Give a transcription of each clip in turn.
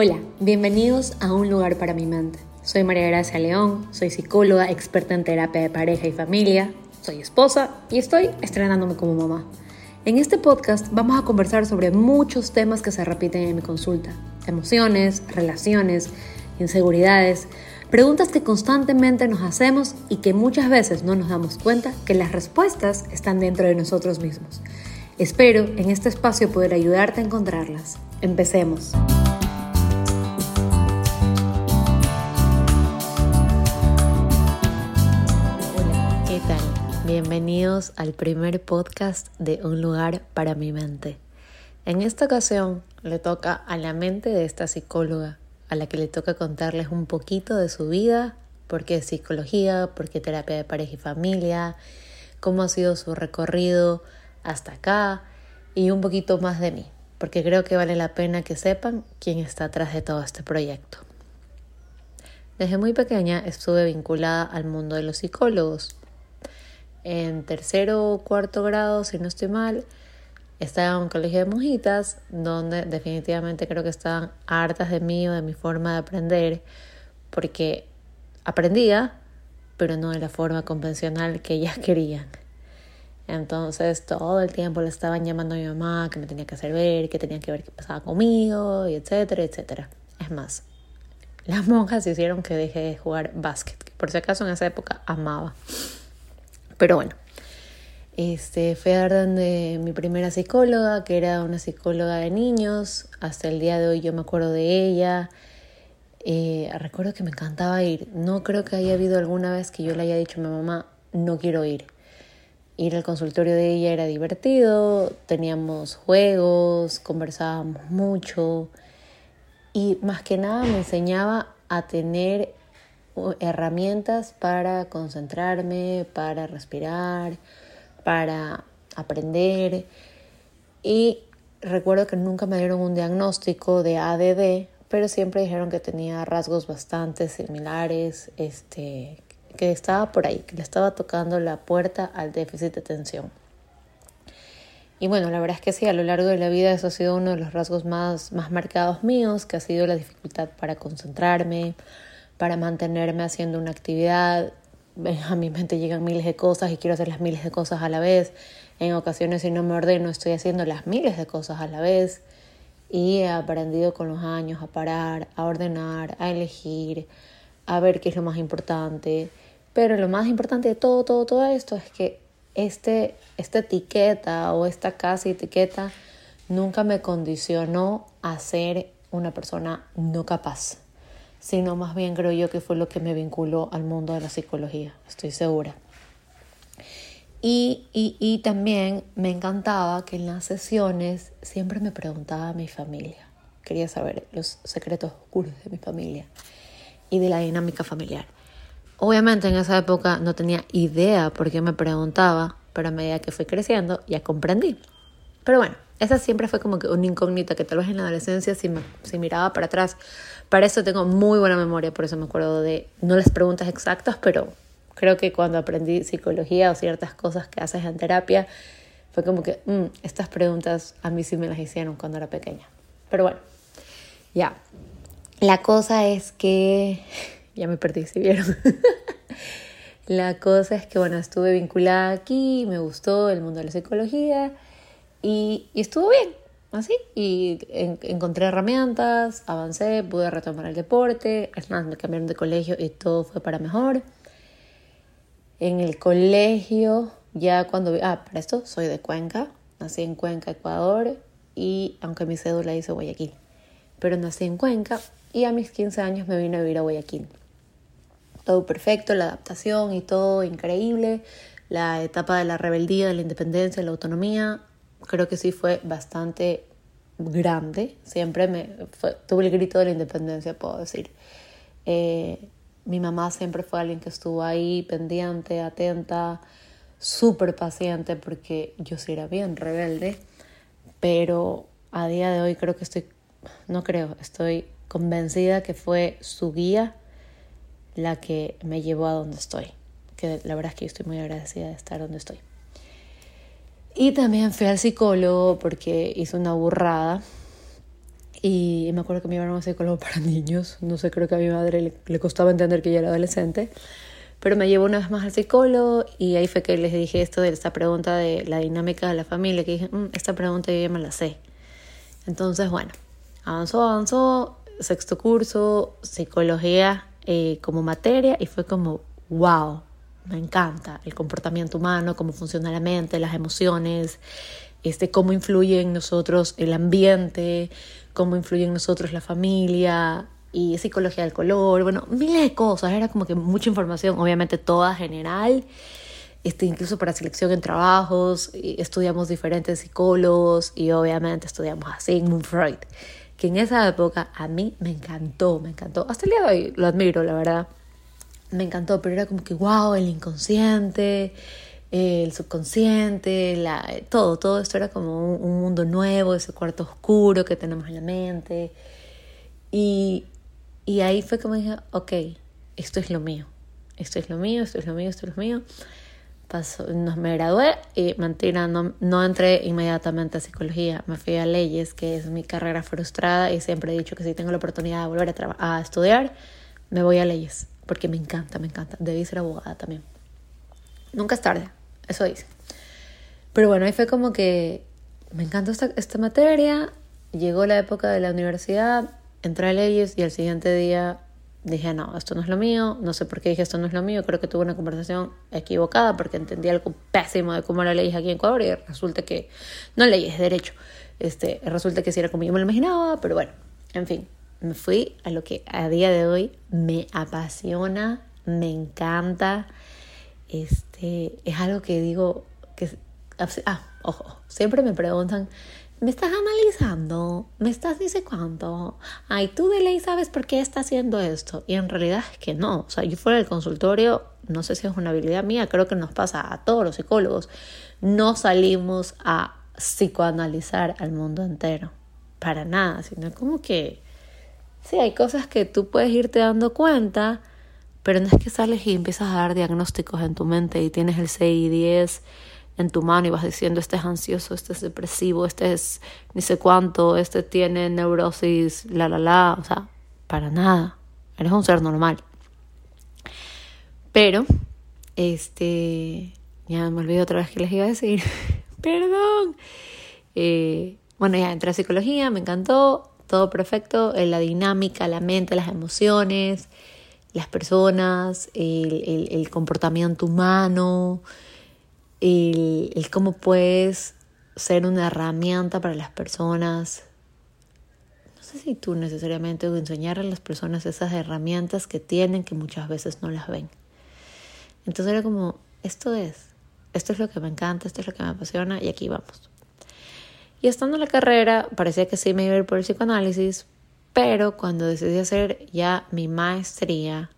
Hola, bienvenidos a Un lugar para mi mente. Soy María Gracia León, soy psicóloga, experta en terapia de pareja y familia, soy esposa y estoy estrenándome como mamá. En este podcast vamos a conversar sobre muchos temas que se repiten en mi consulta. Emociones, relaciones, inseguridades, preguntas que constantemente nos hacemos y que muchas veces no nos damos cuenta que las respuestas están dentro de nosotros mismos. Espero en este espacio poder ayudarte a encontrarlas. Empecemos. Bienvenidos al primer podcast de Un lugar para mi mente. En esta ocasión le toca a la mente de esta psicóloga, a la que le toca contarles un poquito de su vida, por qué psicología, por qué terapia de pareja y familia, cómo ha sido su recorrido hasta acá y un poquito más de mí, porque creo que vale la pena que sepan quién está atrás de todo este proyecto. Desde muy pequeña estuve vinculada al mundo de los psicólogos en tercero o cuarto grado, si no estoy mal, estaba en un colegio de monjitas, donde definitivamente creo que estaban hartas de mí o de mi forma de aprender, porque aprendía, pero no de la forma convencional que ellas querían. Entonces todo el tiempo le estaban llamando a mi mamá que me tenía que hacer ver, que tenía que ver qué pasaba conmigo, y etcétera, etcétera. Es más, las monjas hicieron que deje de jugar básquet, que por si acaso en esa época amaba. Pero bueno, este, fue a donde mi primera psicóloga, que era una psicóloga de niños. Hasta el día de hoy yo me acuerdo de ella. Eh, recuerdo que me encantaba ir. No creo que haya habido alguna vez que yo le haya dicho a mi mamá, no quiero ir. Ir al consultorio de ella era divertido, teníamos juegos, conversábamos mucho y más que nada me enseñaba a tener herramientas para concentrarme, para respirar, para aprender. Y recuerdo que nunca me dieron un diagnóstico de ADD, pero siempre dijeron que tenía rasgos bastante similares, este, que estaba por ahí, que le estaba tocando la puerta al déficit de atención. Y bueno, la verdad es que sí, a lo largo de la vida eso ha sido uno de los rasgos más, más marcados míos, que ha sido la dificultad para concentrarme, para mantenerme haciendo una actividad. A mi mente llegan miles de cosas y quiero hacer las miles de cosas a la vez. En ocasiones si no me ordeno estoy haciendo las miles de cosas a la vez. Y he aprendido con los años a parar, a ordenar, a elegir, a ver qué es lo más importante. Pero lo más importante de todo, todo, todo esto es que este, esta etiqueta o esta casi etiqueta nunca me condicionó a ser una persona no capaz sino más bien creo yo que fue lo que me vinculó al mundo de la psicología, estoy segura. Y, y, y también me encantaba que en las sesiones siempre me preguntaba a mi familia, quería saber los secretos oscuros de mi familia y de la dinámica familiar. Obviamente en esa época no tenía idea por qué me preguntaba, pero a medida que fui creciendo ya comprendí. Pero bueno, esa siempre fue como que una incógnita que tal vez en la adolescencia si, me, si miraba para atrás para eso tengo muy buena memoria, por eso me acuerdo de, no las preguntas exactas, pero creo que cuando aprendí psicología o ciertas cosas que haces en terapia, fue como que mm, estas preguntas a mí sí me las hicieron cuando era pequeña. Pero bueno, ya. La cosa es que... Ya me perdí, si vieron. la cosa es que, bueno, estuve vinculada aquí, me gustó el mundo de la psicología y, y estuvo bien así y encontré herramientas, avancé, pude retomar el deporte, es más, me cambiaron de colegio y todo fue para mejor. En el colegio, ya cuando... Ah, para esto soy de Cuenca, nací en Cuenca, Ecuador, y aunque mi cédula dice Guayaquil, pero nací en Cuenca y a mis 15 años me vine a vivir a Guayaquil. Todo perfecto, la adaptación y todo increíble, la etapa de la rebeldía, de la independencia, de la autonomía, creo que sí fue bastante grande. Siempre me tuve el grito de la independencia, puedo decir. Eh, mi mamá siempre fue alguien que estuvo ahí pendiente, atenta, súper paciente, porque yo sí era bien rebelde. Pero a día de hoy creo que estoy, no creo, estoy convencida que fue su guía la que me llevó a donde estoy. Que la verdad es que yo estoy muy agradecida de estar donde estoy. Y también fui al psicólogo porque hice una burrada Y me acuerdo que me llevaron a psicólogo para niños. No sé, creo que a mi madre le, le costaba entender que yo era adolescente. Pero me llevó una vez más al psicólogo y ahí fue que les dije esto de esta pregunta de la dinámica de la familia, que dije, mm, esta pregunta yo ya me la sé. Entonces, bueno, avanzó, avanzó, sexto curso, psicología eh, como materia y fue como, wow, me encanta el comportamiento humano, cómo funciona la mente, las emociones, este, cómo influye en nosotros el ambiente, cómo influye en nosotros la familia, y psicología del color, bueno, miles de cosas, era como que mucha información, obviamente toda general, este, incluso para selección en trabajos, estudiamos diferentes psicólogos y obviamente estudiamos a Sigmund Freud, que en esa época a mí me encantó, me encantó, hasta el día de hoy lo admiro, la verdad, me encantó, pero era como que, wow, el inconsciente, el subconsciente, la, todo, todo esto era como un, un mundo nuevo, ese cuarto oscuro que tenemos en la mente. Y, y ahí fue como dije, ok, esto es lo mío, esto es lo mío, esto es lo mío, esto es lo mío. Pasó, nos me gradué y mentira, no, no entré inmediatamente a psicología, me fui a leyes, que es mi carrera frustrada y siempre he dicho que si tengo la oportunidad de volver a, a estudiar, me voy a leyes, porque me encanta, me encanta. Debí ser abogada también. Nunca es tarde, eso dice. Pero bueno, ahí fue como que me encantó esta, esta materia, llegó la época de la universidad, entré a leyes y al siguiente día dije, no, esto no es lo mío, no sé por qué dije esto no es lo mío, creo que tuve una conversación equivocada porque entendí algo pésimo de cómo era leyes aquí en Ecuador y resulta que, no leyes, derecho, este, resulta que sí era como yo me lo imaginaba, pero bueno, en fin, me fui a lo que a día de hoy me apasiona, me encanta, este, es algo que digo, que, ah, ojo, siempre me preguntan, me estás analizando, me estás dice cuánto, ay, tú de ley sabes por qué está haciendo esto. Y en realidad es que no, o sea, yo fuera del consultorio, no sé si es una habilidad mía, creo que nos pasa a todos los psicólogos, no salimos a psicoanalizar al mundo entero, para nada, sino como que, sí, hay cosas que tú puedes irte dando cuenta, pero no es que sales y empiezas a dar diagnósticos en tu mente y tienes el CI10 en tu mano y vas diciendo, este es ansioso, este es depresivo, este es ni sé cuánto, este tiene neurosis, la, la, la, o sea, para nada, eres un ser normal. Pero, este, ya me olvidé otra vez que les iba a decir, perdón. Eh, bueno, ya entré a psicología, me encantó, todo perfecto, la dinámica, la mente, las emociones, las personas, el comportamiento humano, el, cómo puedes ser una herramienta para las personas. No sé si tú necesariamente enseñar a las personas esas herramientas que tienen que muchas veces no las ven. Entonces era como, esto es, esto es lo que me encanta, esto es lo que me apasiona y aquí vamos. Y estando en la carrera, parecía que sí me iba a ir por el psicoanálisis, pero cuando decidí hacer ya mi maestría,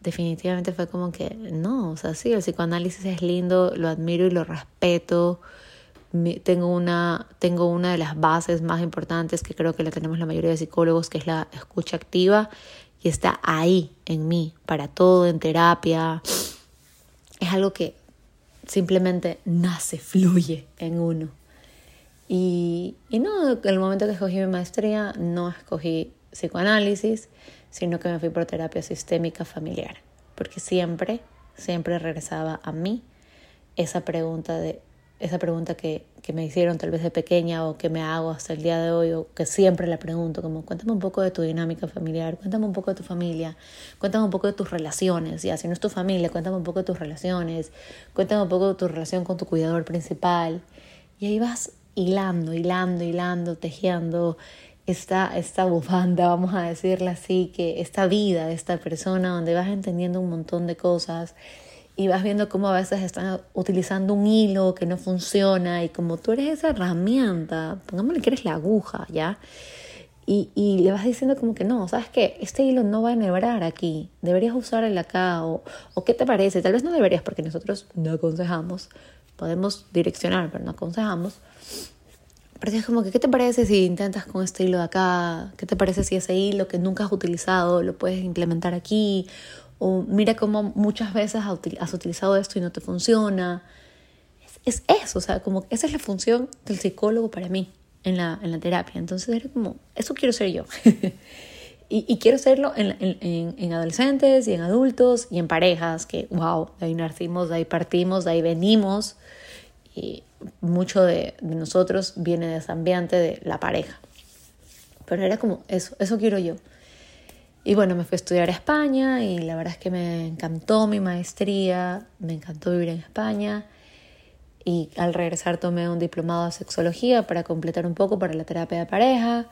definitivamente fue como que no, o sea, sí, el psicoanálisis es lindo, lo admiro y lo respeto. Tengo una, tengo una de las bases más importantes que creo que la tenemos la mayoría de psicólogos, que es la escucha activa, y está ahí en mí, para todo, en terapia. Es algo que simplemente nace, fluye en uno. Y, y no, en el momento que escogí mi maestría, no escogí psicoanálisis, sino que me fui por terapia sistémica familiar, porque siempre, siempre regresaba a mí esa pregunta de esa pregunta que, que, me hicieron tal vez de pequeña o que me hago hasta el día de hoy o que siempre la pregunto, como cuéntame un poco de tu dinámica familiar, cuéntame un poco de tu familia, cuéntame un poco de tus relaciones, ya si no es tu familia, cuéntame un poco de tus relaciones, cuéntame un poco de tu relación con tu cuidador principal. Y ahí vas hilando, hilando, hilando, tejiendo esta, esta bufanda, vamos a decirla así, que esta vida de esta persona donde vas entendiendo un montón de cosas y vas viendo cómo a veces están utilizando un hilo que no funciona y como tú eres esa herramienta, pongámosle que eres la aguja, ¿ya? Y, y le vas diciendo como que no, ¿sabes qué? Este hilo no va a enhebrar aquí, deberías usar el acá o, o ¿qué te parece? Tal vez no deberías porque nosotros no aconsejamos, podemos direccionar, pero no aconsejamos. Pero es como que, ¿qué te parece si intentas con este hilo de acá? ¿Qué te parece si ese hilo que nunca has utilizado lo puedes implementar aquí? O mira cómo muchas veces has utilizado esto y no te funciona. Es, es eso, o sea, como esa es la función del psicólogo para mí. en la, en la terapia. Entonces era como, eso quiero ser yo. y, quiero serlo en, en, en, adolescentes y en adultos y en parejas, que wow, de ahí nacimos, de ahí partimos, de ahí venimos. Y mucho de, de nosotros viene de ese ambiente de la pareja. Pero era como, eso, eso quiero yo. Y bueno, me fui a estudiar a España y la verdad es que me encantó mi maestría, me encantó vivir en España y al regresar tomé un diplomado de sexología para completar un poco para la terapia de pareja.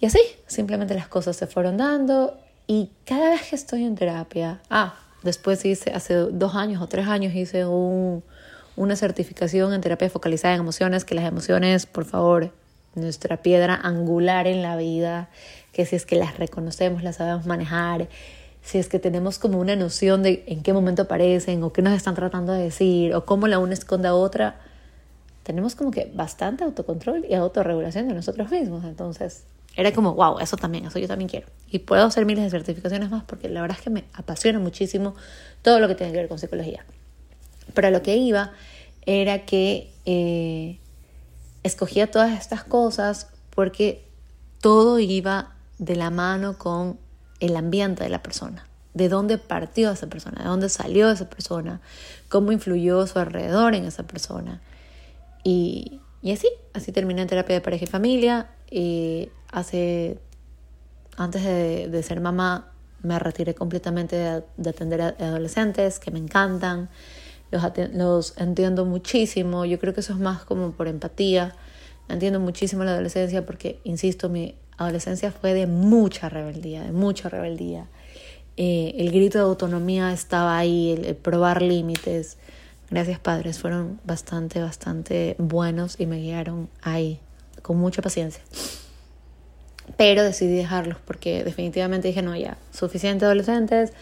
Y así, simplemente las cosas se fueron dando y cada vez que estoy en terapia, ah, después hice, hace dos años o tres años hice un, una certificación en terapia focalizada en emociones, que las emociones, por favor, nuestra piedra angular en la vida, que si es que las reconocemos, las sabemos manejar, si es que tenemos como una noción de en qué momento aparecen o qué nos están tratando de decir o cómo la una esconde a otra, tenemos como que bastante autocontrol y autorregulación de nosotros mismos. Entonces, era como, wow, eso también, eso yo también quiero. Y puedo hacer miles de certificaciones más porque la verdad es que me apasiona muchísimo todo lo que tiene que ver con psicología. Pero lo que iba era que eh, escogía todas estas cosas porque todo iba de la mano con el ambiente de la persona, de dónde partió esa persona, de dónde salió esa persona, cómo influyó su alrededor en esa persona. Y, y así, así terminé en terapia de pareja y familia. Hace, antes de, de ser mamá, me retiré completamente de, atender a adolescentes que me encantan, los, los entiendo muchísimo, yo creo que eso es más como por empatía, entiendo muchísimo la adolescencia porque, insisto, mi adolescencia fue de mucha rebeldía, de mucha rebeldía. Eh, el grito de autonomía estaba ahí, el, probar límites. Gracias padres, fueron bastante, bastante buenos y me guiaron ahí, con mucha paciencia. Pero decidí dejarlos porque definitivamente dije, no, ya, suficiente adolescentes,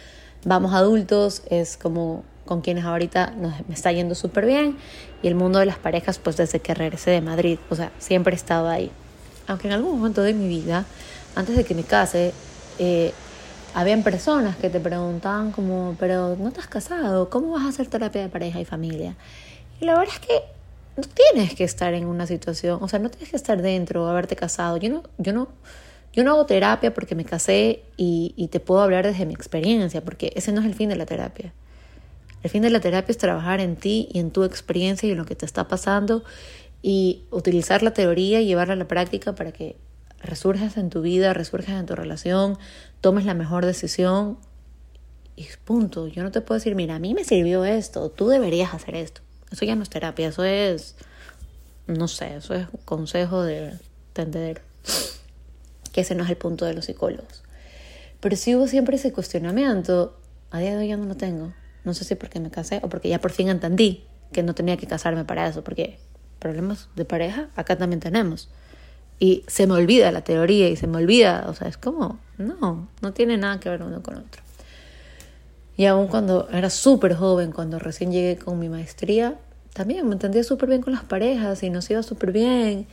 vamos adultos, es como con quienes ahorita me está yendo súper bien y el mundo de las parejas pues desde que regresé de Madrid, o sea, siempre he estado ahí aunque en algún momento de mi vida, antes de que me case, eh, habían personas que te preguntaban como, pero no has casado, ¿cómo vas a hacer terapia de pareja y familia? Y la verdad es que no tienes que estar en una situación, o sea, no tienes que estar dentro haberte casado. Yo no, yo no, yo no hago terapia porque me casé y, te puedo hablar desde mi experiencia, porque ese no es el fin de la terapia. El fin de la terapia es trabajar en ti y en tu experiencia y en lo que te está pasando y utilizar la teoría y llevarla a la práctica para que resurjas en tu vida, resurjas en tu relación, tomes la mejor decisión y punto. Yo no te puedo decir, mira, a mí me sirvió esto, tú deberías hacer esto. Eso ya no es terapia, eso es, no sé, eso es consejo de entender que ese no es el punto de los psicólogos. Pero si hubo siempre ese cuestionamiento, a día de hoy ya no lo tengo. No sé si porque me casé o porque ya por fin entendí que no tenía que casarme para eso, porque problemas de pareja, acá también tenemos. Y se me olvida la teoría y se me olvida, o sea, es como, no, no tiene nada que ver uno con otro. Y aún cuando era súper joven, cuando recién llegué con mi maestría, también me entendía súper bien con las parejas y nos iba súper bien.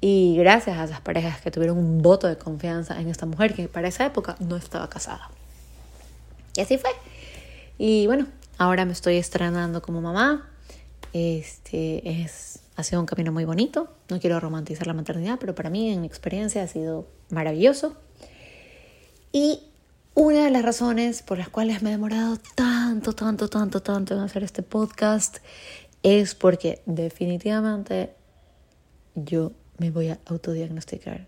Y gracias a esas parejas que tuvieron un voto de confianza en esta mujer que para esa época no estaba casada. Y así fue. Y bueno, ahora me estoy estrenando como mamá. Este es ha sido un camino muy bonito. No quiero romantizar la maternidad, pero para mí, en mi experiencia, ha sido maravilloso. Y una de las razones por las cuales me he demorado tanto, tanto, tanto, tanto en hacer este podcast es porque definitivamente yo me voy a autodiagnosticar.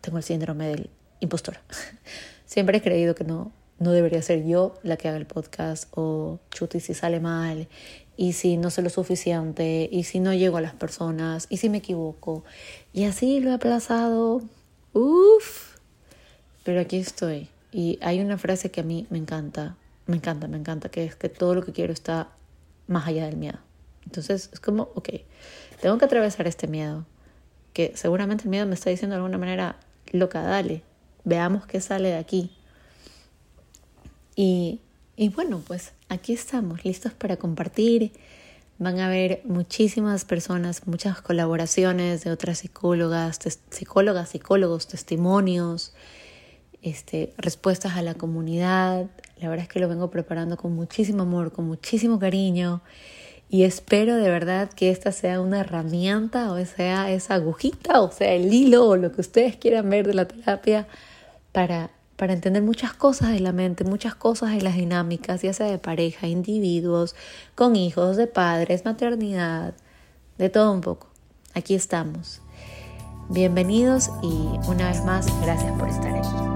Tengo el síndrome del impostor. Siempre he creído que no, no debería ser yo la que haga el podcast o chuti si sale mal y si no sé lo suficiente, y si no llego a las personas, y si me equivoco. Y así lo he aplazado. Uf. Pero aquí estoy. Y hay una frase que a mí me encanta, me encanta, me encanta, que es que todo lo que quiero está más allá del miedo. Entonces es como, ok, tengo que atravesar este miedo, que seguramente el miedo me está diciendo de alguna manera, loca, dale, veamos qué sale de aquí. Y y bueno, pues aquí estamos, listos para compartir. Van a haber muchísimas personas, muchas colaboraciones de otras psicólogas, psicólogas, psicólogos, testimonios, este, respuestas a la comunidad. La verdad es que lo vengo preparando con muchísimo amor, con muchísimo cariño. Y espero de verdad que esta sea una herramienta o sea esa agujita o sea el hilo o lo que ustedes quieran ver de la terapia para, para entender muchas cosas de la mente, muchas cosas de las dinámicas, ya sea de pareja, individuos, con hijos, de padres, maternidad, de todo un poco. Aquí estamos. Bienvenidos y una vez más, gracias por estar aquí.